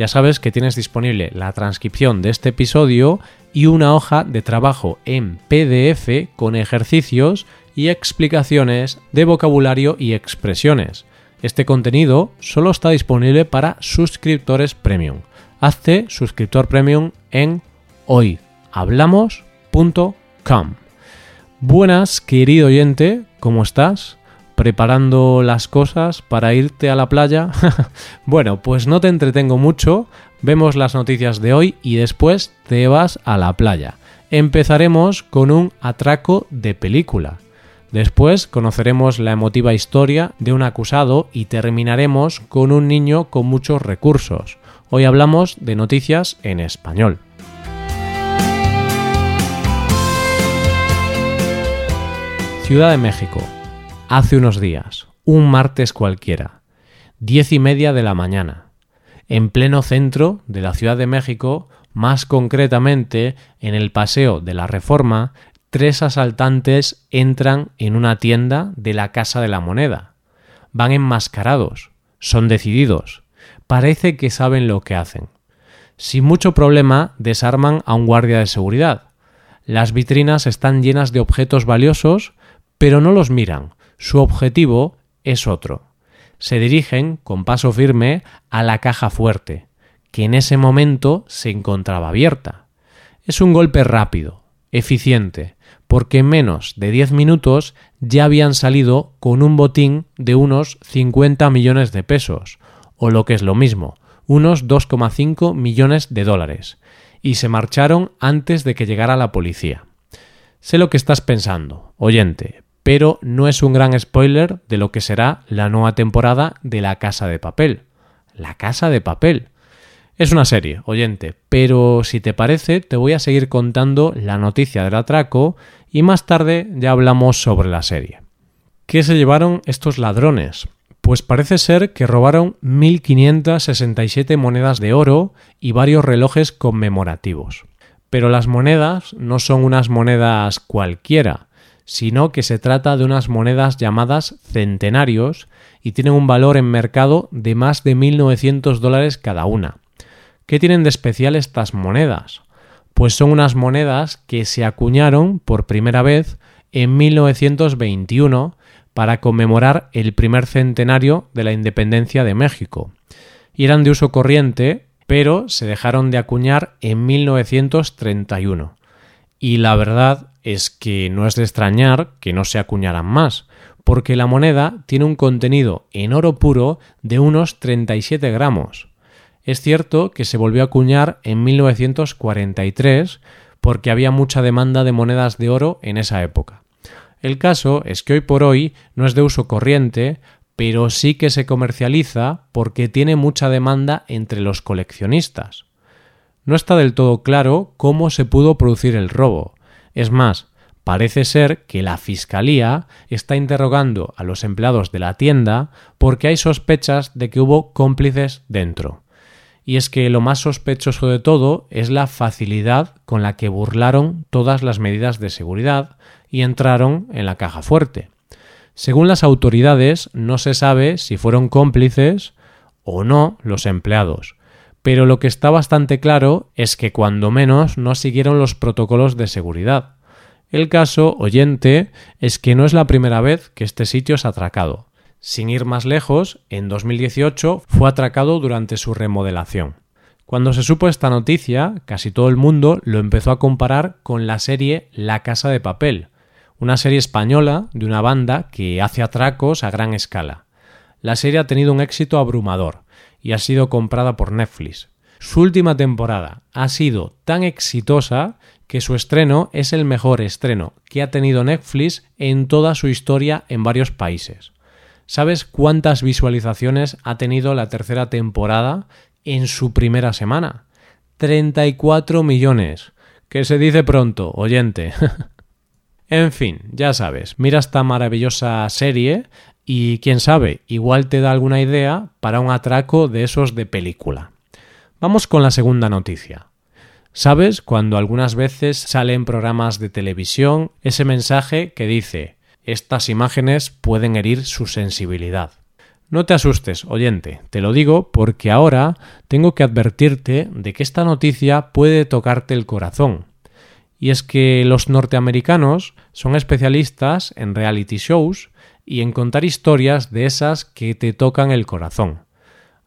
Ya sabes que tienes disponible la transcripción de este episodio y una hoja de trabajo en PDF con ejercicios y explicaciones de vocabulario y expresiones. Este contenido solo está disponible para suscriptores premium. Hazte suscriptor premium en hoyhablamos.com. Buenas, querido oyente, ¿cómo estás? ¿Preparando las cosas para irte a la playa? bueno, pues no te entretengo mucho, vemos las noticias de hoy y después te vas a la playa. Empezaremos con un atraco de película. Después conoceremos la emotiva historia de un acusado y terminaremos con un niño con muchos recursos. Hoy hablamos de noticias en español. Ciudad de México. Hace unos días, un martes cualquiera, diez y media de la mañana, en pleno centro de la Ciudad de México, más concretamente en el Paseo de la Reforma, tres asaltantes entran en una tienda de la Casa de la Moneda. Van enmascarados, son decididos, parece que saben lo que hacen. Sin mucho problema desarman a un guardia de seguridad. Las vitrinas están llenas de objetos valiosos, pero no los miran. Su objetivo es otro. Se dirigen con paso firme a la caja fuerte, que en ese momento se encontraba abierta. Es un golpe rápido, eficiente, porque en menos de 10 minutos ya habían salido con un botín de unos 50 millones de pesos, o lo que es lo mismo, unos 2,5 millones de dólares, y se marcharon antes de que llegara la policía. Sé lo que estás pensando, oyente, pero no es un gran spoiler de lo que será la nueva temporada de La Casa de Papel. La Casa de Papel. Es una serie, oyente, pero si te parece te voy a seguir contando la noticia del atraco y más tarde ya hablamos sobre la serie. ¿Qué se llevaron estos ladrones? Pues parece ser que robaron 1.567 monedas de oro y varios relojes conmemorativos. Pero las monedas no son unas monedas cualquiera, sino que se trata de unas monedas llamadas centenarios y tienen un valor en mercado de más de 1.900 dólares cada una. ¿Qué tienen de especial estas monedas? Pues son unas monedas que se acuñaron por primera vez en 1921 para conmemorar el primer centenario de la independencia de México. Y eran de uso corriente, pero se dejaron de acuñar en 1931. Y la verdad es que no es de extrañar que no se acuñaran más, porque la moneda tiene un contenido en oro puro de unos 37 gramos. Es cierto que se volvió a acuñar en 1943 porque había mucha demanda de monedas de oro en esa época. El caso es que hoy por hoy no es de uso corriente, pero sí que se comercializa porque tiene mucha demanda entre los coleccionistas. No está del todo claro cómo se pudo producir el robo. Es más, parece ser que la Fiscalía está interrogando a los empleados de la tienda porque hay sospechas de que hubo cómplices dentro. Y es que lo más sospechoso de todo es la facilidad con la que burlaron todas las medidas de seguridad y entraron en la caja fuerte. Según las autoridades, no se sabe si fueron cómplices o no los empleados, pero lo que está bastante claro es que cuando menos no siguieron los protocolos de seguridad. El caso, oyente, es que no es la primera vez que este sitio es atracado. Sin ir más lejos, en 2018 fue atracado durante su remodelación. Cuando se supo esta noticia, casi todo el mundo lo empezó a comparar con la serie La Casa de Papel, una serie española de una banda que hace atracos a gran escala. La serie ha tenido un éxito abrumador y ha sido comprada por Netflix. Su última temporada ha sido tan exitosa que su estreno es el mejor estreno que ha tenido Netflix en toda su historia en varios países. ¿Sabes cuántas visualizaciones ha tenido la tercera temporada en su primera semana? 34 millones. Que se dice pronto, oyente. en fin, ya sabes, mira esta maravillosa serie y quién sabe, igual te da alguna idea para un atraco de esos de película. Vamos con la segunda noticia. ¿Sabes cuando algunas veces sale en programas de televisión ese mensaje que dice estas imágenes pueden herir su sensibilidad? No te asustes, oyente, te lo digo porque ahora tengo que advertirte de que esta noticia puede tocarte el corazón. Y es que los norteamericanos son especialistas en reality shows y en contar historias de esas que te tocan el corazón.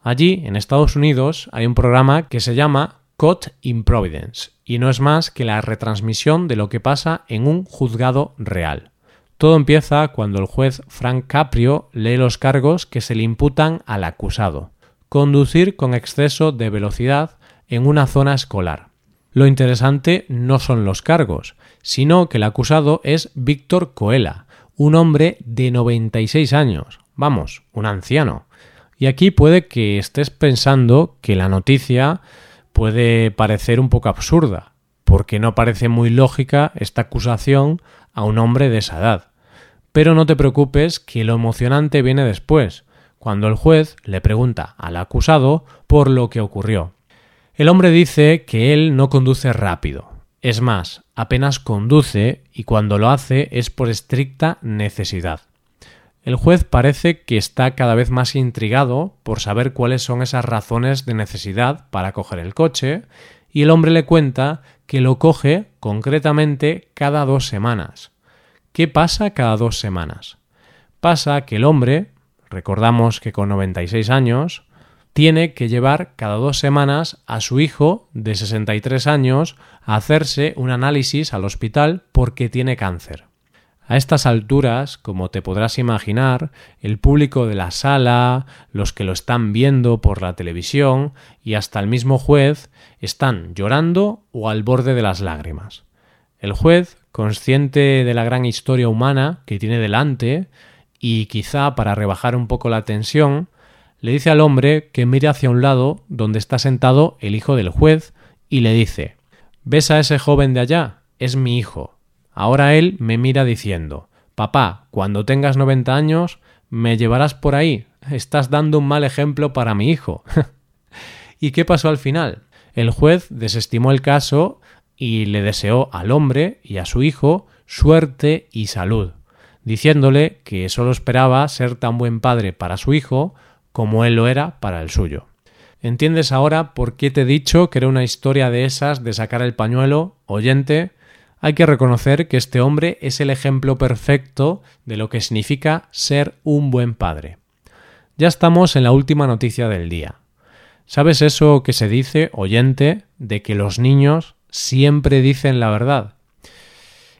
Allí, en Estados Unidos, hay un programa que se llama Caught in Providence, y no es más que la retransmisión de lo que pasa en un juzgado real. Todo empieza cuando el juez Frank Caprio lee los cargos que se le imputan al acusado. Conducir con exceso de velocidad en una zona escolar. Lo interesante no son los cargos, sino que el acusado es Víctor Coela, un hombre de 96 años, vamos, un anciano. Y aquí puede que estés pensando que la noticia puede parecer un poco absurda, porque no parece muy lógica esta acusación a un hombre de esa edad. Pero no te preocupes que lo emocionante viene después, cuando el juez le pregunta al acusado por lo que ocurrió. El hombre dice que él no conduce rápido, es más, apenas conduce y cuando lo hace es por estricta necesidad. El juez parece que está cada vez más intrigado por saber cuáles son esas razones de necesidad para coger el coche y el hombre le cuenta que lo coge concretamente cada dos semanas. ¿Qué pasa cada dos semanas? Pasa que el hombre, recordamos que con 96 años, tiene que llevar cada dos semanas a su hijo de 63 años a hacerse un análisis al hospital porque tiene cáncer. A estas alturas, como te podrás imaginar, el público de la sala, los que lo están viendo por la televisión y hasta el mismo juez están llorando o al borde de las lágrimas. El juez, consciente de la gran historia humana que tiene delante, y quizá para rebajar un poco la tensión, le dice al hombre que mire hacia un lado donde está sentado el hijo del juez y le dice ¿Ves a ese joven de allá? Es mi hijo. Ahora él me mira diciendo Papá, cuando tengas 90 años, ¿me llevarás por ahí? Estás dando un mal ejemplo para mi hijo. ¿Y qué pasó al final? El juez desestimó el caso y le deseó al hombre y a su hijo suerte y salud, diciéndole que solo esperaba ser tan buen padre para su hijo como él lo era para el suyo. ¿Entiendes ahora por qué te he dicho que era una historia de esas de sacar el pañuelo? Oyente, hay que reconocer que este hombre es el ejemplo perfecto de lo que significa ser un buen padre. Ya estamos en la última noticia del día. ¿Sabes eso que se dice, oyente, de que los niños siempre dicen la verdad?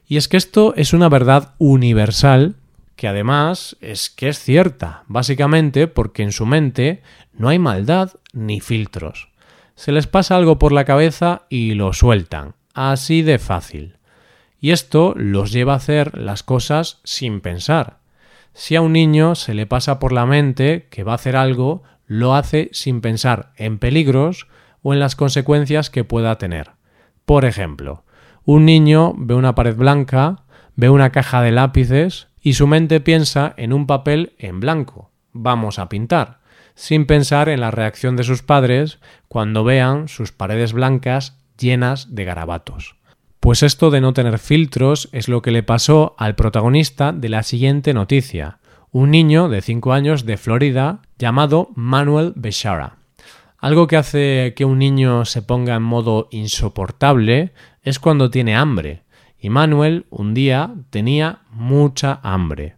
Y es que esto es una verdad universal que además es que es cierta, básicamente porque en su mente no hay maldad ni filtros. Se les pasa algo por la cabeza y lo sueltan, así de fácil. Y esto los lleva a hacer las cosas sin pensar. Si a un niño se le pasa por la mente que va a hacer algo, lo hace sin pensar en peligros o en las consecuencias que pueda tener. Por ejemplo, un niño ve una pared blanca, ve una caja de lápices y su mente piensa en un papel en blanco. Vamos a pintar, sin pensar en la reacción de sus padres cuando vean sus paredes blancas llenas de garabatos. Pues esto de no tener filtros es lo que le pasó al protagonista de la siguiente noticia, un niño de 5 años de Florida llamado Manuel Bechara. Algo que hace que un niño se ponga en modo insoportable es cuando tiene hambre, y Manuel un día tenía mucha hambre.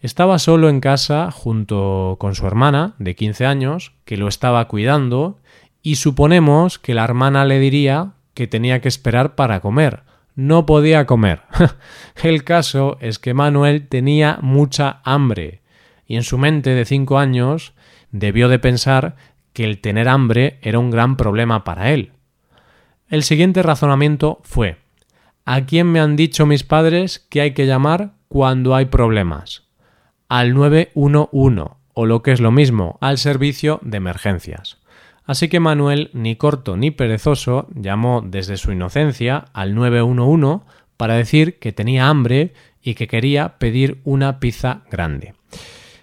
Estaba solo en casa junto con su hermana de 15 años, que lo estaba cuidando, y suponemos que la hermana le diría que tenía que esperar para comer. No podía comer. el caso es que Manuel tenía mucha hambre, y en su mente de 5 años debió de pensar que el tener hambre era un gran problema para él. El siguiente razonamiento fue ¿A quién me han dicho mis padres que hay que llamar cuando hay problemas? Al 911 o lo que es lo mismo, al servicio de emergencias. Así que Manuel, ni corto ni perezoso, llamó desde su inocencia al 911 para decir que tenía hambre y que quería pedir una pizza grande.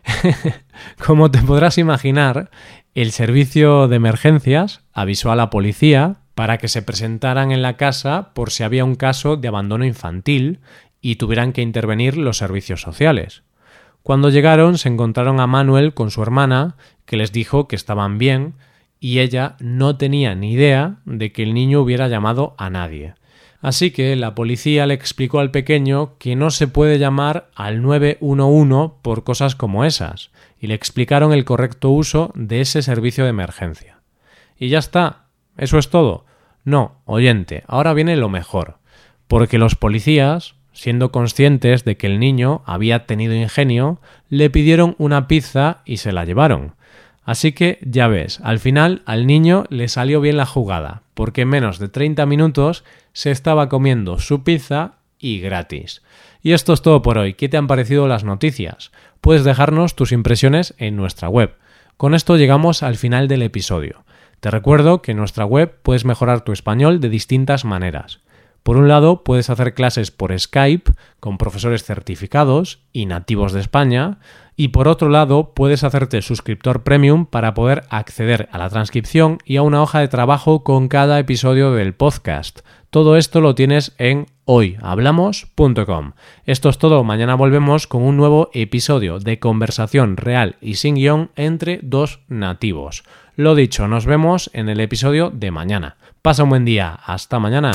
Como te podrás imaginar, el servicio de emergencias avisó a la policía para que se presentaran en la casa por si había un caso de abandono infantil y tuvieran que intervenir los servicios sociales. Cuando llegaron se encontraron a Manuel con su hermana, que les dijo que estaban bien, y ella no tenía ni idea de que el niño hubiera llamado a nadie. Así que la policía le explicó al pequeño que no se puede llamar al 911 por cosas como esas, y le explicaron el correcto uso de ese servicio de emergencia. Y ya está, eso es todo. No, oyente, ahora viene lo mejor, porque los policías, siendo conscientes de que el niño había tenido ingenio, le pidieron una pizza y se la llevaron. Así que ya ves, al final al niño le salió bien la jugada, porque en menos de 30 minutos se estaba comiendo su pizza y gratis. Y esto es todo por hoy. ¿Qué te han parecido las noticias? Puedes dejarnos tus impresiones en nuestra web. Con esto llegamos al final del episodio. Te recuerdo que en nuestra web puedes mejorar tu español de distintas maneras. Por un lado, puedes hacer clases por Skype con profesores certificados y nativos de España, y por otro lado, puedes hacerte suscriptor premium para poder acceder a la transcripción y a una hoja de trabajo con cada episodio del podcast. Todo esto lo tienes en hoyhablamos.com. Esto es todo, mañana volvemos con un nuevo episodio de conversación real y sin guion entre dos nativos. Lo dicho, nos vemos en el episodio de mañana. Pasa un buen día, hasta mañana.